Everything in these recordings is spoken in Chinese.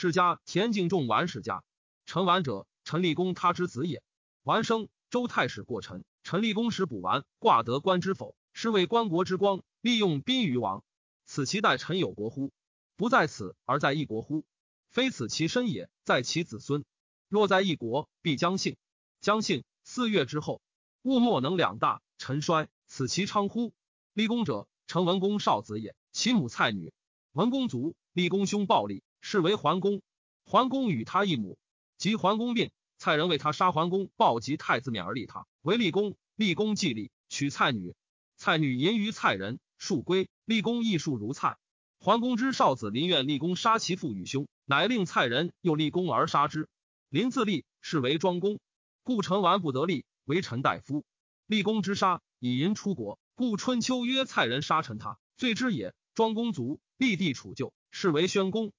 世家田敬仲完世家。陈完者，陈立公他之子也。完生，周太史过陈。陈立公时补完，挂得官之否？是为官国之光，利用宾于王。此其待臣有国乎？不在此而在一国乎？非此其身也，在其子孙。若在一国，必将信。将信，四月之后，物莫能两大。臣衰，此其昌乎？立功者，陈文公少子也，其母蔡女。文公卒，立公兄暴立，是为桓公。桓公与他一母，及桓公病，蔡人为他杀桓公，报及太子免而立他为立公。立公既立，娶蔡女。蔡女淫于蔡人，数归。立公亦数如蔡。桓公之少子临愿立公杀其父与兄，乃令蔡人又立公而杀之。临自立，是为庄公，故陈完不得立，为陈大夫。立功之杀，以淫出国，故春秋曰：“蔡人杀臣，他罪之也。”庄公卒，立地处就，是为宣公。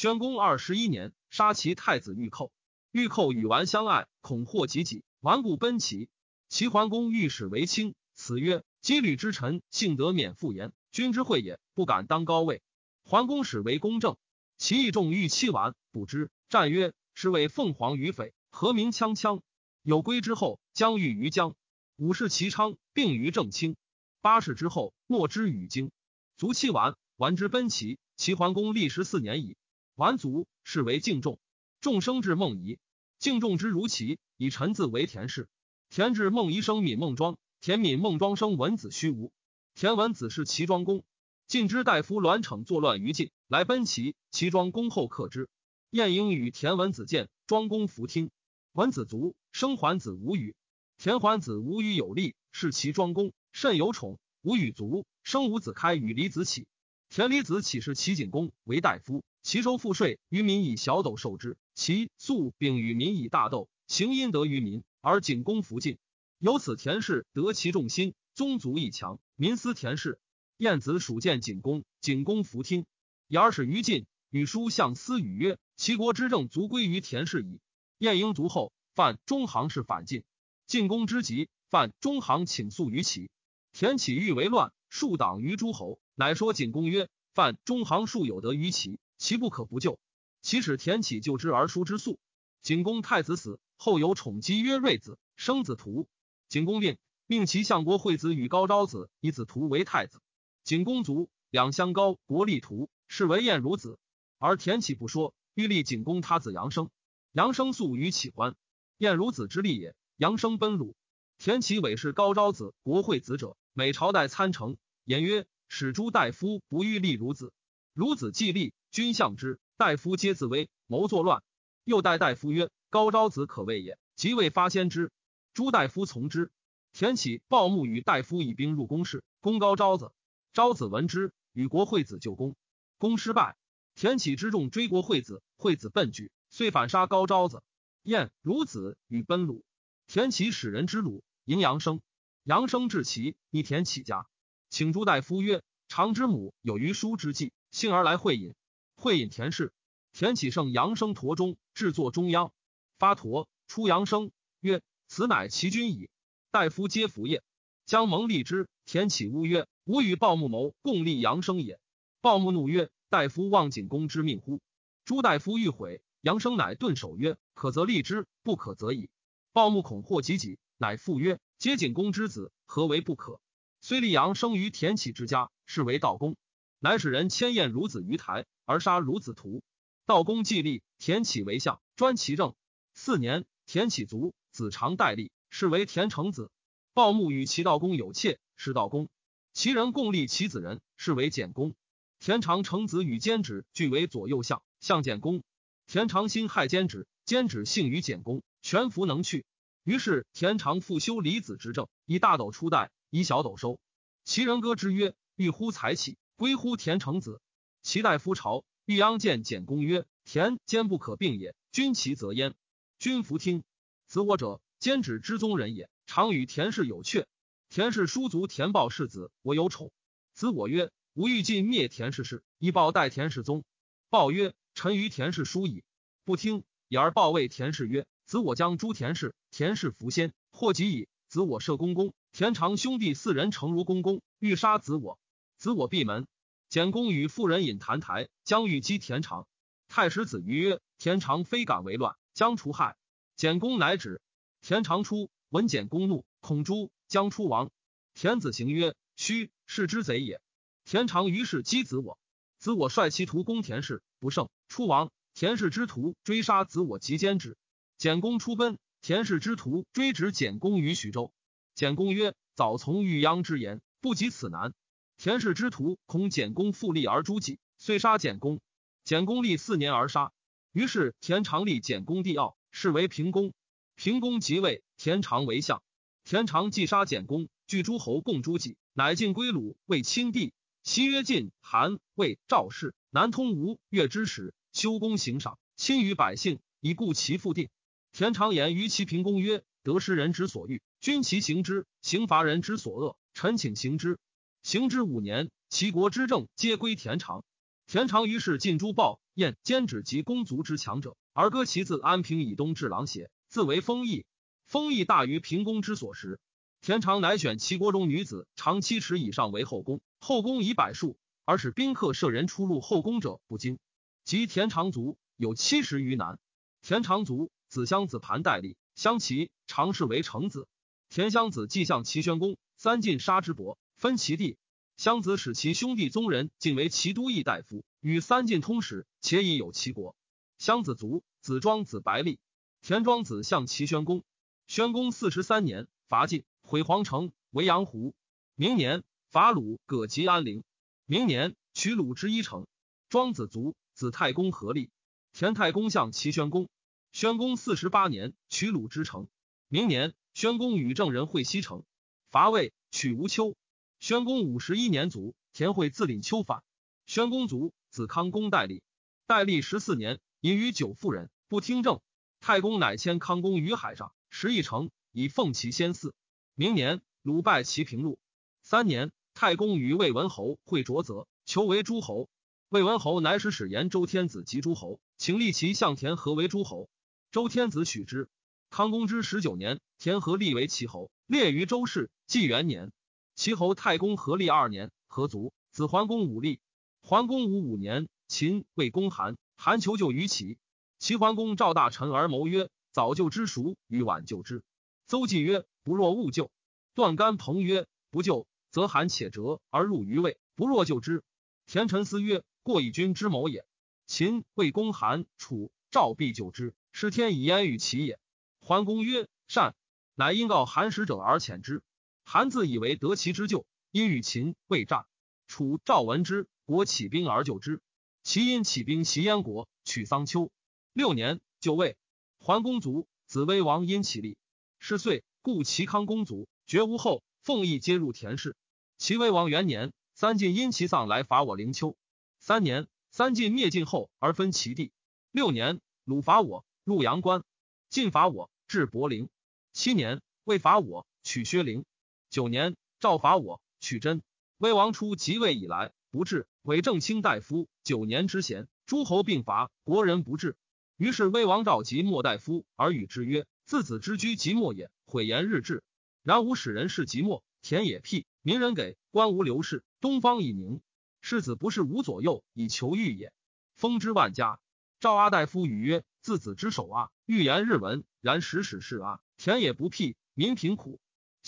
宣公二十一年，杀其太子玉寇。玉寇与完相爱，恐祸及己，顽固奔齐。齐桓公欲使为卿，此曰：“羁旅之臣，幸得免复言，君之惠也，不敢当高位。”桓公使为公正，其义重欲妻完，不知战曰：“是为凤凰于匪，何名锵锵？”有归之后，将欲于江。五世齐昌，并于正卿。八世之后，莫之与京。卒期完，完之奔齐。齐桓公历十四年矣。完卒，是为敬仲。仲生至孟仪。敬仲之如齐，以臣字为田氏。田至孟仪生闵孟庄。田闵孟庄生文子虚无。田文子是齐庄公。晋之大夫栾逞作乱于晋，来奔齐。齐庄公后克之。晏婴与田文子见，庄公弗听。文子卒，生桓子无语。田桓子无与有力，是齐庄公，甚有宠。无与卒，生五子开与李子启。田李子启是齐景公为大夫，其收赋税于民以小斗受之。其粟并与民以大斗，行阴德于民，而景公弗进。由此田氏得其众心，宗族亦强，民思田氏。晏子属见景公，景公弗听。而使于晋，与书相思语曰：“齐国之政足归于田氏矣。”晏婴卒后，犯中行氏反晋。晋公之急，犯中行请诉于齐。田启欲为乱，数党于诸侯，乃说景公曰：“犯中行数有得于齐，其不可不救。”其使田启救之而书之素。景公太子死后，有宠姬曰瑞子，生子图。景公病，命其相国惠子与高昭子以子图为太子。景公卒，两相高国立图，是为晏如子。而田启不说，欲立景公他子杨生。杨生素与启欢，晏如子之立也。杨生奔鲁，田启伪是高昭子、国惠子者，每朝代参成。言曰：“使诸大夫不欲立孺子，孺子既立，君相之。大夫皆自危，谋作乱。”又代大夫曰：“高昭子可畏也。”即位发先之，诸大夫从之。田启报穆与大夫以兵入宫室，攻高昭子。昭子闻之，与国惠子救攻，攻失败。田启之众追国惠子，惠子奔惧，遂反杀高昭子。燕孺子与奔鲁。田启使人之鲁，迎杨生。杨生至齐，逆田启家，请朱大夫曰：“长之母有余书之计，幸而来会饮。会饮田氏。田启胜杨生驼中，制作中央，发驼出杨生曰：‘此乃其君矣。’大夫皆服也。将蒙立之。田启乌曰：‘吾与鲍木谋共立杨生也。’鲍木怒曰：‘大夫忘景公之命乎？’朱大夫欲悔，杨生乃顿首曰：‘可则立之，不可则已。’鲍木恐祸及己，乃复曰：“皆景公之子，何为不可？”虽立阳生于田启之家，是为道公，乃使人迁宴孺子于台，而杀孺子徒。道公既立，田启为相，专其政。四年，田启卒，子长代立，是为田成子。鲍木与齐道公有妾，是道公。其人共立其子人，是为简公。田长成子与监止俱为左右相，相简公。田长辛害监止，监止幸于简公。全服能去，于是田长复修李子之政，以大斗出代，以小斗收。齐人歌之曰：“欲乎才起，归乎田成子。”齐大夫朝，欲央见简公曰：“田坚不可并也，君其则焉。”君弗听。子我者，兼指之宗人也，常与田氏有阙。田氏叔族田豹世子，我有宠。子我曰：“吾欲尽灭田氏氏，以报代田氏宗。”豹曰：“臣于田氏叔矣。”不听，以而报谓田氏曰。子我将诛田氏，田氏弗先，或及矣。子我射公公，田常兄弟四人诚如公公，欲杀子我。子我闭门。简公与妇人饮谈台，将欲击田常。太史子瑜曰：“田常非敢为乱，将除害。”简公乃止。田常出，闻简公怒，恐诛，将出亡。田子行曰：“须是之贼也。”田常于是击子我，子我率其徒攻田氏，不胜，出亡。田氏之徒追杀子我，及歼之。简公出奔，田氏之徒追止简公于徐州。简公曰：“早从欲鞅之言，不及此难。”田氏之徒恐简公复立而诛己，遂杀简公。简公立四年而杀。于是田常立简公帝傲，是为平公。平公即位，田常为相。田常既杀简公，聚诸侯共诛己，乃进归鲁，为亲帝。其曰晋、韩、魏、赵氏，南通吴越之时，修公行赏，亲于百姓，以固其父定。田常言于其平公曰：“得失人之所欲，君其行之；刑罚人之所恶，臣请行之。”行之五年，齐国之政皆归田常。田常于是尽诸暴燕兼止及公族之强者，而割其自安平以东至琅邪。自为封邑，封邑大于平公之所食。田常乃选齐国中女子长七尺以上为后宫，后宫以百数，而使宾客舍人出入后宫者不惊。及田常族有七十余男。田常族子襄子盘代立，相齐常氏为成子。田襄子既向齐宣公，三晋杀之伯，分其地。襄子使其兄弟宗人进为齐都邑大夫，与三晋通使，且已有齐国。襄子族子庄子白立。田庄子向齐宣公，宣公四十三年，伐晋，毁皇城，为阳湖。明年，伐鲁，葛吉安陵。明年，取鲁之一城。庄子卒，子太公合立。田太公向齐宣公，宣公四十八年，取鲁之城。明年，宣公与郑人会西城，伐魏，取吴丘。宣公五十一年卒，田惠自领丘反。宣公卒，子康公代立。代立十四年，隐于九妇人，不听政。太公乃迁康公于海上，食一城，以奉其先嗣。明年，鲁败齐平陆。三年，太公与魏文侯会卓泽，求为诸侯。魏文侯乃使使言周天子及诸侯，请立其向田和为诸侯。周天子许之。康公之十九年，田和立为齐侯，列于周氏。纪元年，齐侯太公合立二年，何卒。子桓公武立。桓公武五年，秦魏公韩，韩求救于齐。齐桓公召大臣而谋曰：“早救之孰？与晚救之？”邹忌曰：“不若勿救。”段干彭曰：“不救，则韩且折而入于魏；不若救之。”田臣思曰：“过以君之谋也。秦魏公韩楚赵必救之，是天以焉与齐也。”桓公曰：“善。”乃因告韩使者而遣之。韩自以为得其之救，因与秦未战。楚赵闻之，国起兵而救之。齐因起兵袭燕国，取桑丘。六年，就位。桓公卒，子威王因其立。是岁，故齐康公卒，绝无后。奉邑皆入田氏。齐威王元年，三晋因其丧来伐我灵丘。三年，三晋灭晋后而分其地。六年，鲁伐我，入阳关。晋伐我，至柏陵。七年，魏伐我，取薛陵。九年，赵伐我，取真。威王初即位以来，不治，伪正卿大夫九年之贤，诸侯并伐，国人不治。于是威王召集莫大夫而与之曰：“自子之居即莫也，毁言日志。然吾使人事即莫，田野辟，民人给，官无流士，东方已宁。世子不是吾左右以求欲也。封之万家。”赵阿大夫语曰：“自子之首啊，欲言日文，然使使是啊，田野不辟，民贫苦。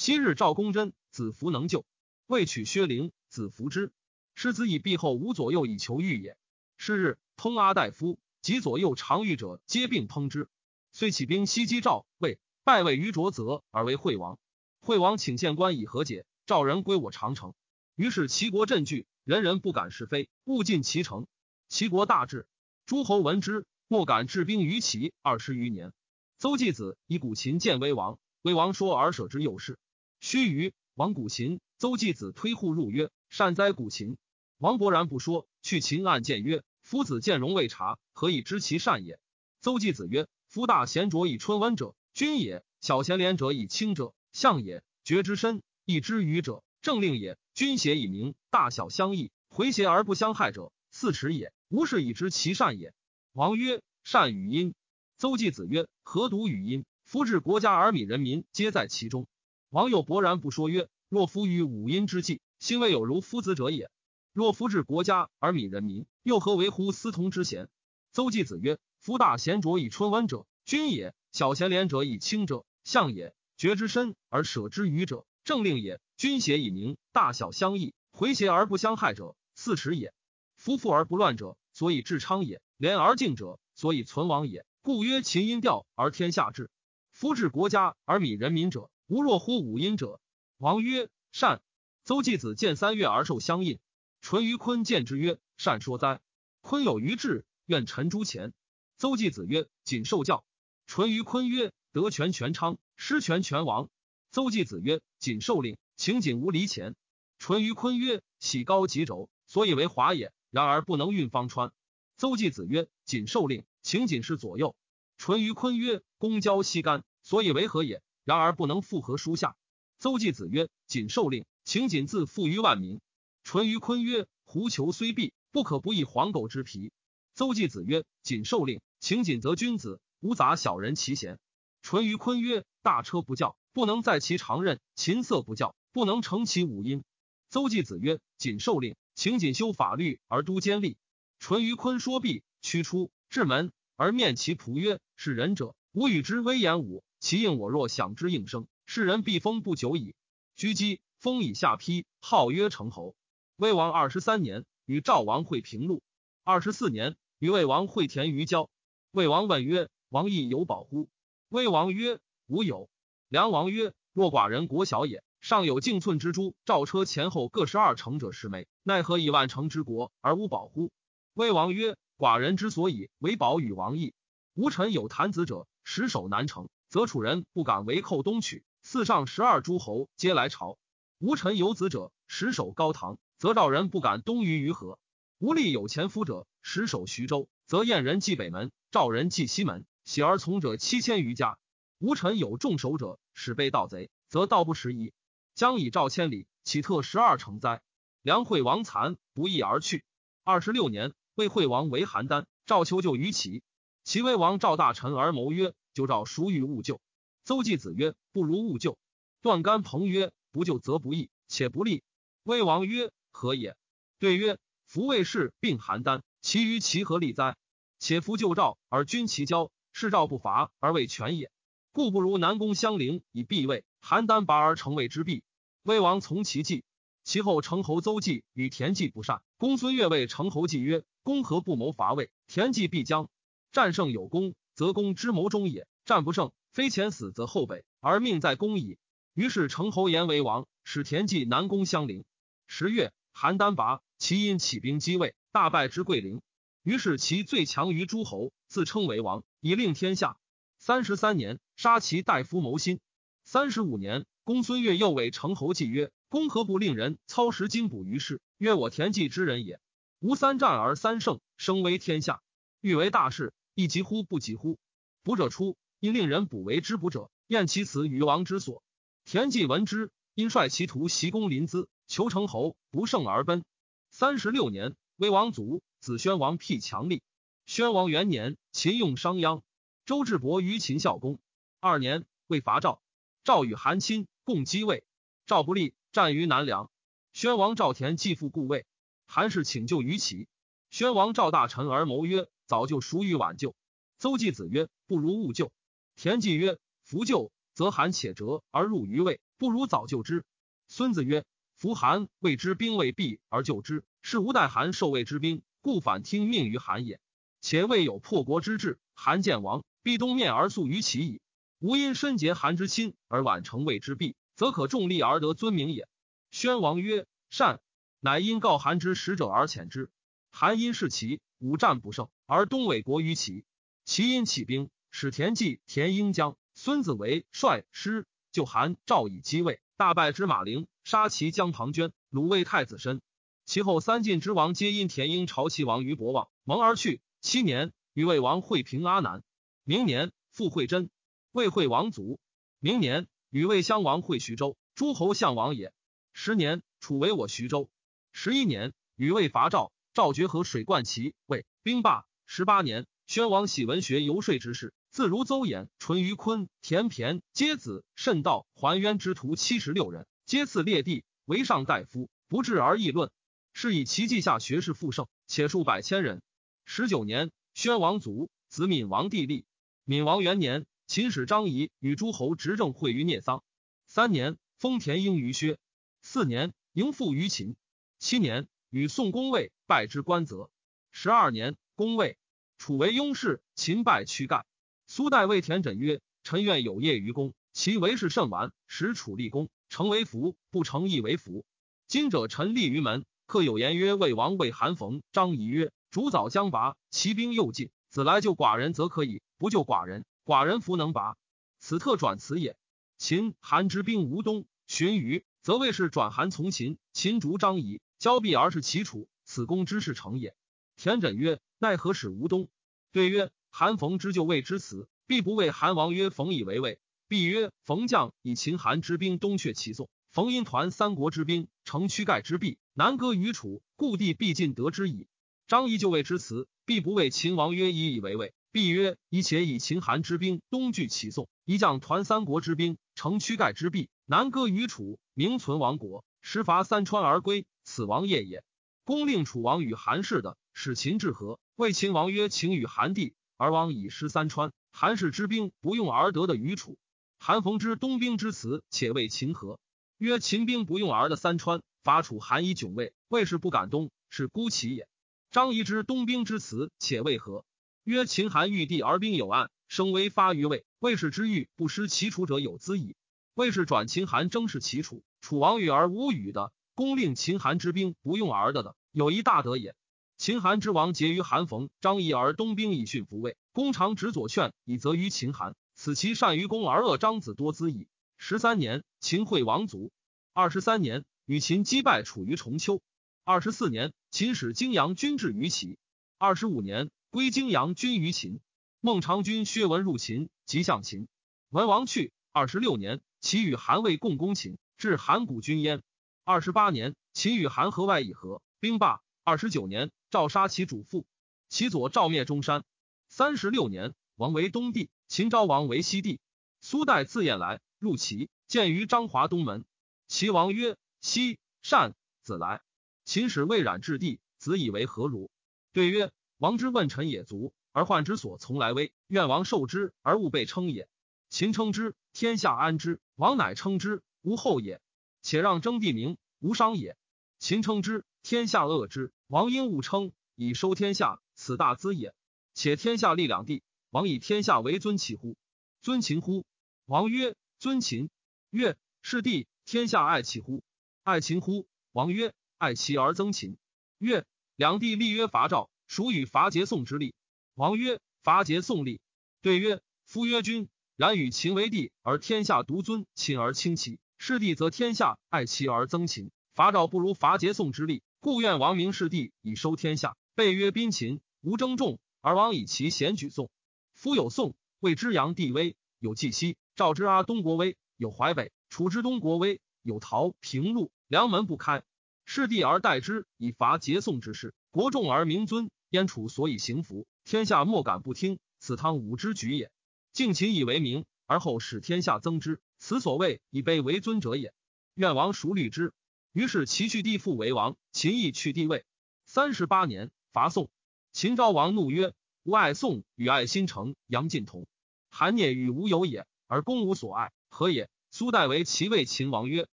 昔日赵公真，子服能救，未取薛灵，子服之。世子以避后无左右以求欲也。是日，通阿大夫。”及左右常遇者，皆并烹之。遂起兵袭击赵，魏，败魏于卓泽，而为惠王。惠王请县官以和解，赵人归我长城。于是齐国震惧，人人不敢是非，勿进其城。齐国大治，诸侯闻之，莫敢置兵于齐二十余年。邹忌子以古琴见威王，威王说而舍之，有事。须臾，王古琴，邹忌子推户入曰：“善哉，古琴！”王勃然不说，去秦案见曰。夫子见容未察，何以知其善也？邹忌子曰：“夫大贤卓以春温者，君也；小贤廉者以清者，相也。觉之深，义之愚者，政令也。君邪以明，大小相异，回邪而不相害者，四耻也。吾是以知其善也。”王曰：“善语音。”邹忌子曰：“何独语音？夫治国家而民人民皆在其中。”王又勃然不说曰：“若夫于五音之际，心未有如夫子者也。”若夫治国家而民人民，又何为乎司同之贤？邹忌子曰：“夫大贤卓以春温者，君也；小贤廉者以清者，相也。决之深而舍之愚者，政令也。君邪以明，大小相异，回邪而不相害者，四耻也。夫富而不乱者，所以治昌也；廉而敬者，所以存亡也。故曰：秦音调而天下治。夫治国家而民人民者，无若乎五音者。”王曰：“善。”邹忌子见三月而受相印。淳于髡见之曰：“善说哉！髡有余志，愿臣诸前。”邹忌子曰：“谨受教。”淳于髡曰：“得权全昌，失权全亡。”邹忌子曰：“谨受令，请谨无离前。”淳于髡曰：“喜高极轴，所以为华也。然而不能运方川。”邹忌子曰：“谨受令，请谨是左右。”淳于髡曰：“公交西干，所以为何也？然而不能复合书下。”邹忌子曰：“谨受令。”请谨自负于万民。淳于髡曰：“狐裘虽敝，不可不以黄狗之皮。”邹忌子曰：“谨受令，请谨则君子，无杂小人其贤。”淳于髡曰：“大车不教，不能在其长任；琴瑟不教，不能成其五音。”邹忌子曰：“谨受令，请谨修法律而督监吏。”淳于髡说毕，驱出至门，而面其仆曰：“是仁者，吾与之威严武，其应我若响之应声，世人必封不久矣。”居基。封以下邳，号曰成侯。魏王二十三年，与赵王会平陆。二十四年，与魏王会田于郊。魏王问曰：“王亦有保乎？”魏王曰：“无有。”梁王曰：“若寡人国小也，尚有径寸之珠赵车前后各十二乘者十枚，奈何以万乘之国而无保乎？”魏王曰：“寡人之所以为保与王异。吾臣有谈子者，实守南城，则楚人不敢围寇东取。四上十二诸侯皆来朝。”吴臣有子者，实守高唐，则赵人不敢东于于河；吴力有前夫者，实守徐州，则燕人继北门，赵人继西门，喜而从者七千余家。吴臣有众守者，使被盗贼，则盗不拾遗，将以赵千里，岂特十二城哉？梁惠王残不义而去。二十六年，魏惠王为邯郸，赵求救于齐。齐威王赵大臣而谋曰：“就赵孰欲勿救？”邹忌子曰：“不如勿救。”段干彭曰。不救则不义，且不利。魏王曰：“何也？”对曰：“夫魏氏并邯郸，其余其何利哉？且夫救赵而君其交，是赵不伐而为权也。故不如南宫相邻以避魏，邯郸拔而成魏之弊。魏王从其计。其后成侯邹忌与田忌不善，公孙越谓成侯忌曰：‘公何不谋伐魏？田忌必将战胜有功，则公之谋中也；战不胜，非前死则后北，而命在公矣。’于是成侯言为王，使田忌南攻襄陵。十月，邯郸拔，其因起兵击魏，大败之桂陵。于是其最强于诸侯，自称为王，以令天下。三十三年，杀其大夫谋心。三十五年，公孙越又为成侯计曰：“公何不令人操石精补于世？曰：我田忌之人也。吾三战而三胜，声威天下。欲为大事，亦急乎不急乎？补者出，因令人补为之补者，验其辞于王之所。”田忌闻之，因率其徒袭攻临淄，求成侯不胜而奔。三十六年，魏王卒，子宣王辟强力。宣王元年，秦用商鞅。周至伯于秦孝公二年，魏伐赵，赵与韩亲共击魏，赵不利，战于南梁。宣王赵田继父故魏，韩氏请救于齐。宣王赵大臣而谋曰：“早就孰与晚救？”邹忌子曰：“不如勿救。”田忌曰：“弗救。”则韩且折而入于魏，不如早救之。孙子曰：“夫韩谓之兵未毕而救之，是吾待韩受魏之兵，故反听命于韩也。且未有破国之志，韩见王，必东面而速于其矣。吾因深结韩之亲而晚成魏之弊，则可重利而得尊名也。”宣王曰：“善。”乃因告韩之使者而遣之。韩因是齐，五战不胜，而东委国于齐。齐因起兵，使田忌、田婴将。孙子为帅师救韩赵以击魏，大败之马陵，杀其将庞涓，鲁魏太子申。其后三晋之王皆因田婴朝齐王于博望蒙而去。七年，与魏王会平阿南。明年，复会真。魏惠王卒。明年，与魏襄王会徐州，诸侯相王也。十年，楚为我徐州。十一年，与魏伐赵，赵绝河水灌齐，魏兵罢。十八年，宣王喜文学游说之事。自如邹衍、淳于髡、田骈、皆子、慎道、还渊之徒七十六人，皆赐列帝为上大夫，不治而议论。是以其稷下学士复盛，且数百千人。十九年，宣王卒，子闵王帝立。闵王元年，秦使张仪与诸侯执政会于聂桑。三年，封田婴于薛。四年，迎父于秦。七年，与宋公卫拜之官泽。十二年，公卫楚为雍氏，秦败屈盖。苏代谓田枕曰：“臣愿有业于公，其为事甚完，使楚立功，成为福；不成，亦为福。今者臣立于门，客有言曰：‘魏王谓韩冯、张仪曰：主早将拔，其兵又进，子来救寡人，则可以；不救寡人，寡人弗能拔。此特转辞也。’秦韩之兵无东，荀于，则魏氏转韩从秦。秦逐张仪。”交臂而是齐楚，此公之事成也。田轸曰：“奈何使吴东？”对曰：“韩冯之就魏之辞，必不为韩王曰：‘冯以为魏。’必曰：‘冯将以秦韩之兵东却其宋。冯因团三国之兵，乘屈盖之弊，南割于楚，故地必尽得之矣。’张仪就魏之辞，必不为秦王曰：‘以以为魏。’必曰：‘以且以秦韩之兵东拒其宋，一将团三国之兵，乘屈盖之弊，南割于楚，名存亡国，时伐三川而归。’此王业也。公令楚王与韩氏的，使秦至和。谓秦王曰：“请与韩地，而王以失三川。韩氏之兵不用而得的于楚。韩逢之东兵之辞，且谓秦和曰：秦兵不用而的三川，伐楚韩以窘魏，魏氏不敢东，是孤其也。张仪之东兵之辞，且为何曰：秦韩遇地而兵有案，声威发于魏，魏氏之欲不失其楚者有资矣。魏氏转秦韩争是其楚，楚王与而无语的。”公令秦韩之兵不用而的的，有一大德也。秦韩之王结于韩冯、张仪而东兵以训服魏，公常执左劝以责于秦韩，此其善于攻而恶张子多资矣。十三年，秦惠王卒。二十三年，与秦击败楚于重丘。二十四年，秦使泾阳军至于齐。二十五年，归泾阳军于秦。孟尝君薛文入秦，即向秦。文王去。二十六年，齐与韩魏共攻秦，至函谷军焉。二十八年，秦与韩河外议和，兵罢。二十九年，赵杀其主父，其左赵灭中山。三十六年，王为东帝，秦昭王为西帝。苏代自燕来，入齐，见于张华东门。齐王曰：“西善子来。”秦使魏冉至地，子以为何如？对曰：“王之问臣也足，而患之所从来危，愿王受之而勿被称也。”秦称之，天下安之。王乃称之，无后也。且让争地名，无伤也。秦称之，天下恶之。王应勿称，以收天下，此大资也。且天下立两地，王以天下为尊其乎？尊秦乎？王曰：尊秦。曰：是帝，天下爱其乎？爱秦乎？王曰：爱其而憎秦。曰：两地立曰伐赵，孰与伐桀宋之立？王曰：伐桀宋立。对曰：夫曰君，然与秦为帝，而天下独尊秦而轻齐。是帝则天下爱齐而憎秦，伐赵不如伐桀宋之力，故愿王明是帝以收天下。备曰宾秦，无争众，而王以其贤举宋。夫有宋，谓之阳帝威；有冀西，赵之阿东国威；有淮北，楚之东国威；有陶平陆，梁门不开。是帝而代之，以伐桀宋之事，国众而民尊。燕楚所以行服，天下莫敢不听。此汤武之举也。敬秦以为名，而后使天下增之。此所谓以卑为尊者也。愿王孰虑之？于是齐去帝复为王，秦亦去帝位。三十八年，伐宋。秦昭王怒曰：“吾爱宋与爱新城，杨晋同。韩聂与吾有也，而公无所爱，何也？”苏代为齐魏秦王曰：“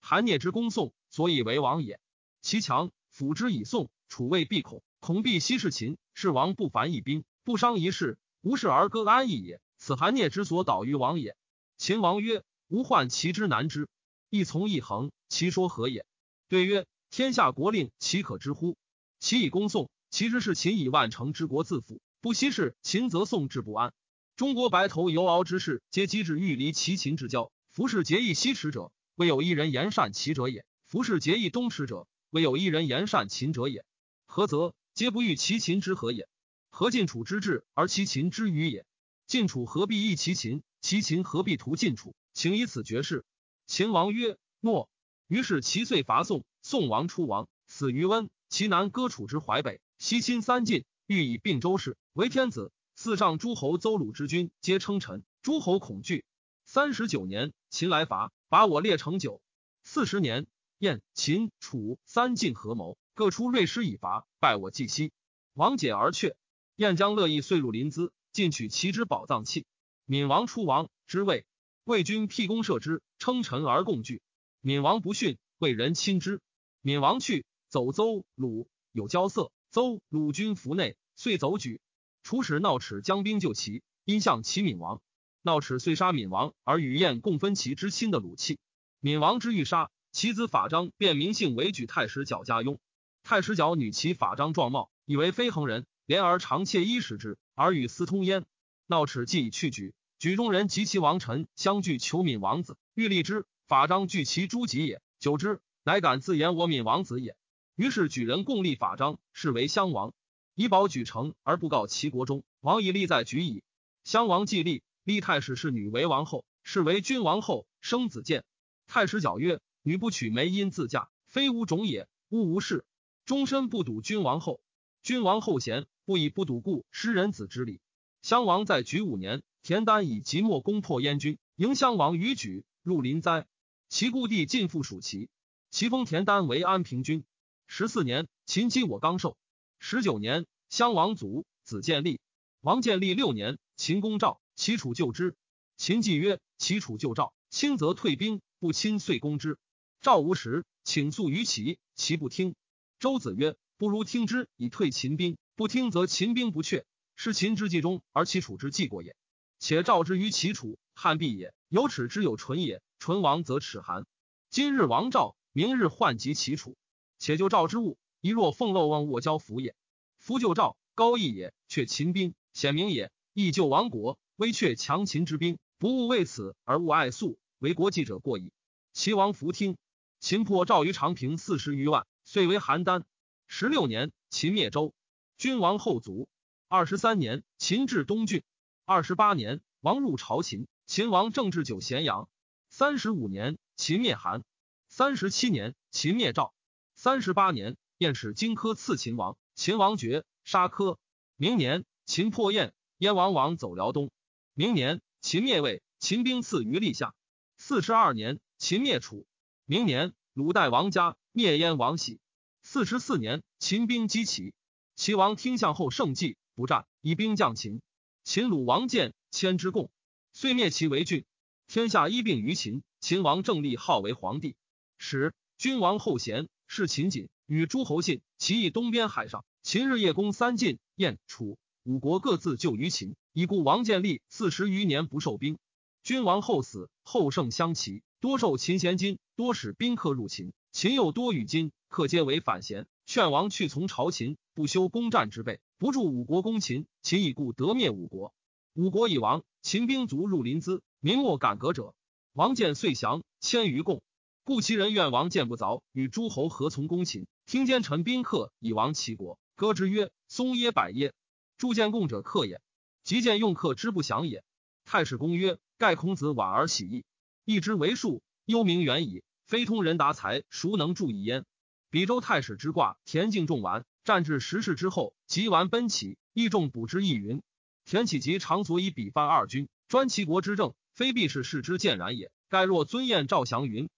韩聂之攻宋，所以为王也。其强，辅之以宋，楚魏必恐，恐必西视秦。是王不凡一兵，不伤一事，无事而歌安逸也。此韩聂之所导于王也。”秦王曰。吾患其之难之，一从一恒，其说何也？对曰：天下国令，岂可知乎？其以攻宋，其之是秦以万乘之国自负，不息事，秦则宋治不安。中国白头游敖之士，皆机智欲离其秦之交。夫是结义西驰者，未有一人言善其者也；夫是结义东驰者，未有一人言善秦者也。何则？皆不欲其秦之和也。何晋楚之志而其秦之愚也？晋楚何必益其秦？其秦何必图晋楚？请以此绝事。秦王曰：“诺。”于是其遂伐宋。宋王出亡，死于温。其南割楚之淮北，西侵三晋，欲以并周氏，为天子。四上诸侯邹鲁之君，皆称臣。诸侯恐惧。三十九年，秦来伐，把我列成九。四十年，燕、秦、楚三晋合谋，各出锐师以伐，败我既西。王解而却。燕将乐意遂入临淄，进取其之宝藏器。闵王出王之位，魏军辟宫射之，称臣而共惧。闵王不逊，为人亲之。闵王去，走邹鲁有交色，邹鲁军服内，遂走举。楚使闹齿将兵救齐，因向齐闵王。闹齿遂杀闵王，而与燕共分齐之亲的鲁器。闵王之欲杀其子法章，便名姓为举太史角家雍。太史角女其法章状貌，以为非恒人，怜而常窃衣食之，而与私通焉。闹齿既已去举，举中人及其王臣相聚求闵王子，欲立之。法章据其诸己也，久之，乃敢自言我闵王子也。于是举人共立法章，是为襄王，以保举城而不告齐国中。王以立在举矣。襄王既立。立太史侍女为王后，是为君王后，生子建。太史角曰：“女不娶，媒因自嫁，非吾种也，勿无事。终身不睹君王后。君王后贤，不以不睹故失人子之礼。”襄王在举五年，田丹以即墨攻破燕军，迎襄王于举，入临灾。其故地尽复属齐，齐封田丹为安平君。十四年，秦击我刚寿。十九年，襄王卒，子建立。王建立六年，秦公赵。齐楚救之，秦既曰：“齐楚救赵，亲则退兵，不亲遂攻之。”赵无时，请诉于齐，齐不听。周子曰：“不如听之以退秦兵，不听则秦兵不却，是秦之计中，而齐楚之计过也。且赵之于齐楚，汉必也。有耻之有纯也，纯亡则耻寒。今日亡赵，明日患及齐楚，且救赵之物，一若凤漏望卧交服也。夫救赵，高义也，却秦兵，显明也。亦救亡国。”威却强秦之兵，不务为此而务爱粟，为国计者过矣。齐王弗听。秦破赵于长平四十余万，遂为邯郸。十六年，秦灭周，君王后卒。二十三年，秦至东郡。二十八年，王入朝秦，秦王政治九咸阳。三十五年，秦灭韩。三十七年，秦灭赵。三十八年，燕使荆轲刺秦王，秦王绝，杀轲。明年，秦破燕，燕王王走辽东。明年，秦灭魏，秦兵次于立下。四十二年，秦灭楚。明年，鲁代王家灭燕王喜。四十四年，秦兵击齐，齐王听相后胜计，不战，以兵降秦。秦鲁王建迁之贡，遂灭齐为郡。天下一并于秦。秦王正立号为皇帝，使君王后贤，是秦谨与诸侯信。齐邑东边海上，秦日夜攻三晋、燕、楚五国，各自救于秦。已故王建立四十余年不受兵，君王后死，后胜相齐，多受秦贤金，多使宾客入秦，秦又多与金客皆为反贤，劝王去从朝秦，不修攻战之备，不助五国攻秦。秦已故得灭五国，五国已亡，秦兵卒入临淄，民莫敢革者。王建遂降，千余贡，故其人愿王建不凿，与诸侯合从攻秦。听奸臣宾客以亡齐国，歌之曰：“松耶柏耶，诸见贡者客也。”即见用客之不祥也。太史公曰：盖孔子晚而喜义，义之为数，幽冥远矣。非通人达才，孰能助以焉？比周太史之卦，田径众完，战至十世之后，即完奔齐，义众补之亦云。田启吉常足以比犯二军，专其国之政，非必是世之见然也。盖若尊燕赵祥云，